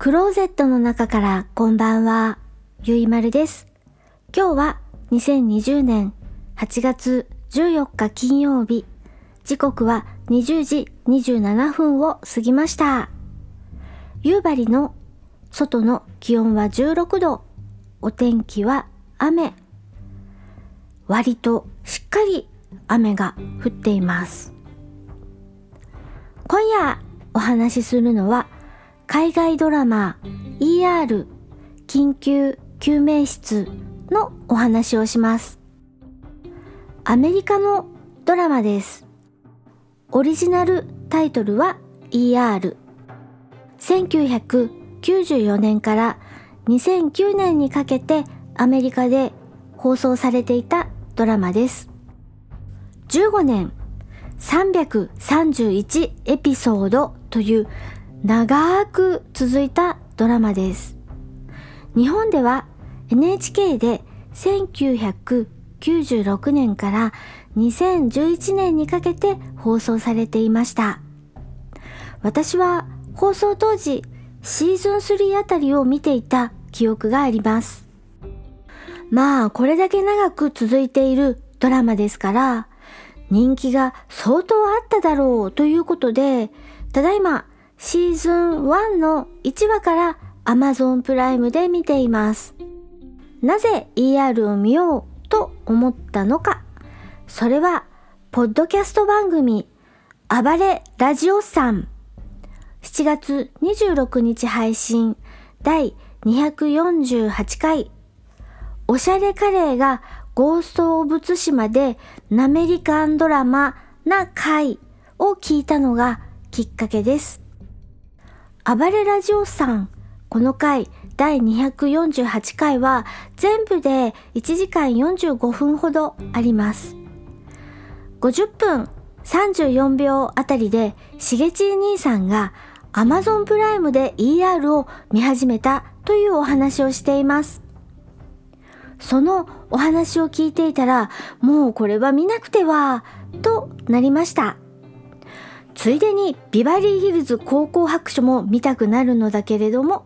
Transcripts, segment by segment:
クローゼットの中からこんばんは、ゆいまるです。今日は2020年8月14日金曜日、時刻は20時27分を過ぎました。夕張の外の気温は16度、お天気は雨。割としっかり雨が降っています。今夜お話しするのは海外ドラマ ER 緊急救命室のお話をします。アメリカのドラマです。オリジナルタイトルは ER。1994年から2009年にかけてアメリカで放送されていたドラマです。15年331エピソードという長く続いたドラマです。日本では NHK で1996年から2011年にかけて放送されていました。私は放送当時シーズン3あたりを見ていた記憶があります。まあこれだけ長く続いているドラマですから人気が相当あっただろうということでただいまシーズン1の1話から Amazon プライムで見ています。なぜ ER を見ようと思ったのか。それは、ポッドキャスト番組、暴れラジオさん。7月26日配信第248回。おしゃれカレーがゴースト・オブ・ツシマでナメリカンドラマな回を聞いたのがきっかけです。暴れラジオさん、この回第248回は全部で1時間45分ほどあります。50分34秒あたりでしげち兄さんが Amazon プライムで ER を見始めたというお話をしています。そのお話を聞いていたらもうこれは見なくてはとなりました。ついでにビバリーヒルズ高校白書も見たくなるのだけれども、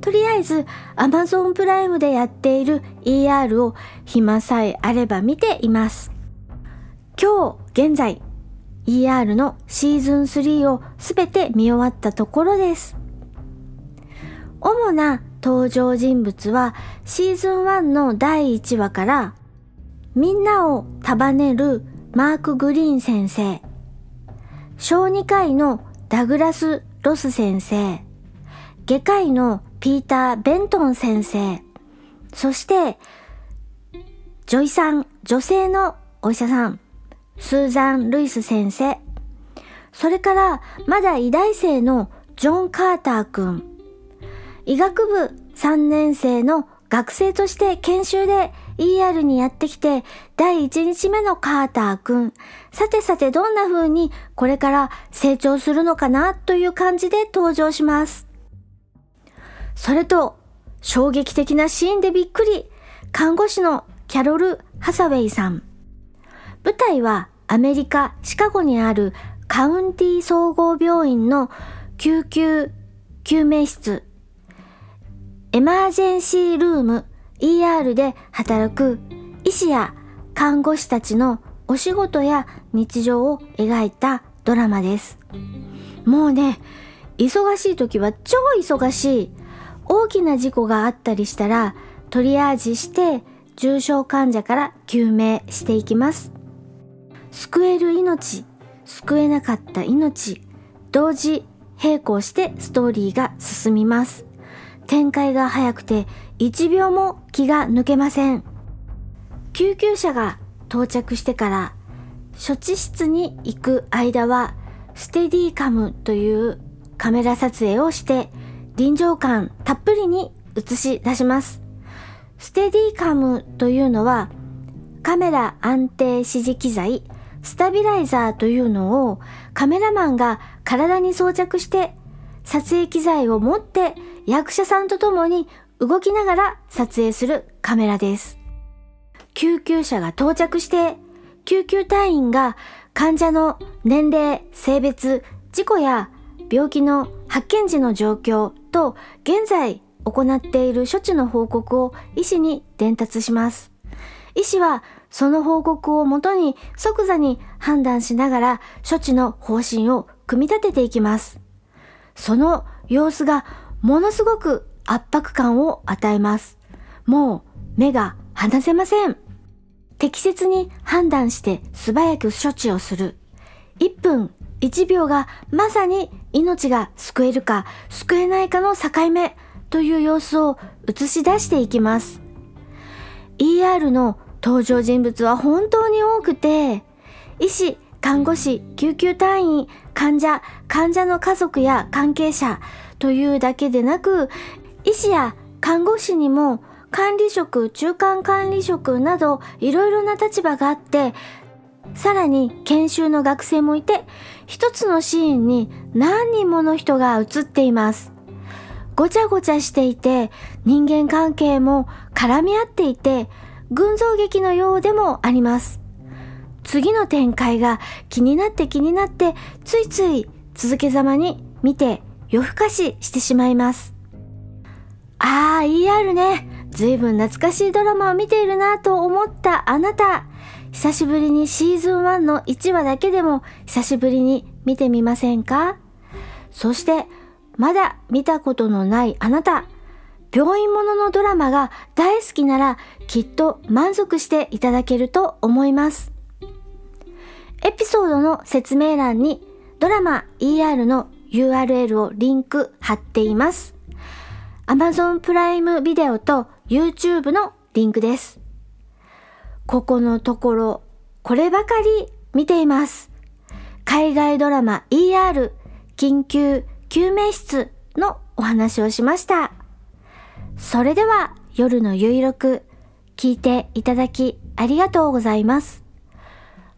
とりあえず Amazon プライムでやっている ER を暇さえあれば見ています。今日現在 ER のシーズン3をすべて見終わったところです。主な登場人物はシーズン1の第1話からみんなを束ねるマーク・グリーン先生小児科医のダグラス・ロス先生、外科医のピーター・ベントン先生、そして、女医さん、女性のお医者さん、スーザン・ルイス先生、それからまだ医大生のジョン・カーター君、医学部3年生の学生として研修で ER にやってきて第1日目のカーターくん。さてさてどんな風にこれから成長するのかなという感じで登場します。それと衝撃的なシーンでびっくり。看護師のキャロル・ハサウェイさん。舞台はアメリカ・シカゴにあるカウンティ総合病院の救急救命室エマージェンシールーム ER で働く医師や看護師たちのお仕事や日常を描いたドラマです。もうね、忙しい時は超忙しい。大きな事故があったりしたらトリアージして重症患者から救命していきます。救える命、救えなかった命、同時並行してストーリーが進みます。展開が早くて1秒も気が抜けません。救急車が到着してから処置室に行く間はステディカムというカメラ撮影をして臨場感たっぷりに映し出します。ステディカムというのはカメラ安定指示機材スタビライザーというのをカメラマンが体に装着して撮影機材を持って役者さんと共に動きながら撮影するカメラです。救急車が到着して、救急隊員が患者の年齢、性別、事故や病気の発見時の状況と現在行っている処置の報告を医師に伝達します。医師はその報告をもとに即座に判断しながら処置の方針を組み立てていきます。その様子がものすごく圧迫感を与えます。もう目が離せません。適切に判断して素早く処置をする。1分1秒がまさに命が救えるか救えないかの境目という様子を映し出していきます。ER の登場人物は本当に多くて、医師、看護師、救急隊員、患者、患者の家族や関係者というだけでなく、医師や看護師にも管理職、中間管理職などいろいろな立場があって、さらに研修の学生もいて、一つのシーンに何人もの人が映っています。ごちゃごちゃしていて、人間関係も絡み合っていて、群像劇のようでもあります。次の展開が気になって気になって、ついつい続けざまに見て夜更かししてしまいます。ああ、ER ね。ずいぶん懐かしいドラマを見ているなと思ったあなた。久しぶりにシーズン1の1話だけでも久しぶりに見てみませんか？そして、まだ見たことのないあなた。病院もののドラマが大好きならきっと満足していただけると思います。エピソードの説明欄にドラマ ER の URL をリンク貼っています。Amazon プライムビデオと YouTube のリンクです。ここのところ、こればかり見ています。海外ドラマ ER 緊急救命室のお話をしました。それでは夜のゆいろく聞いていただきありがとうございます。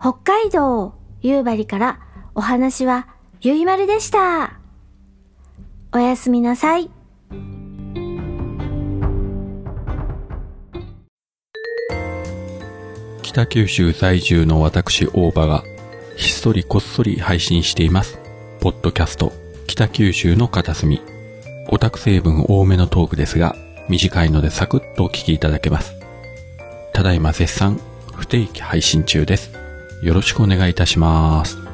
北海道夕張からお話はゆいまるでした。おやすみなさい。北九州在住の私大場がひっそりこっそり配信しています。ポッドキャスト北九州の片隅。オタク成分多めのトークですが、短いのでサクッとお聞きいただけます。ただいま絶賛不定期配信中です。よろしくお願いいたします。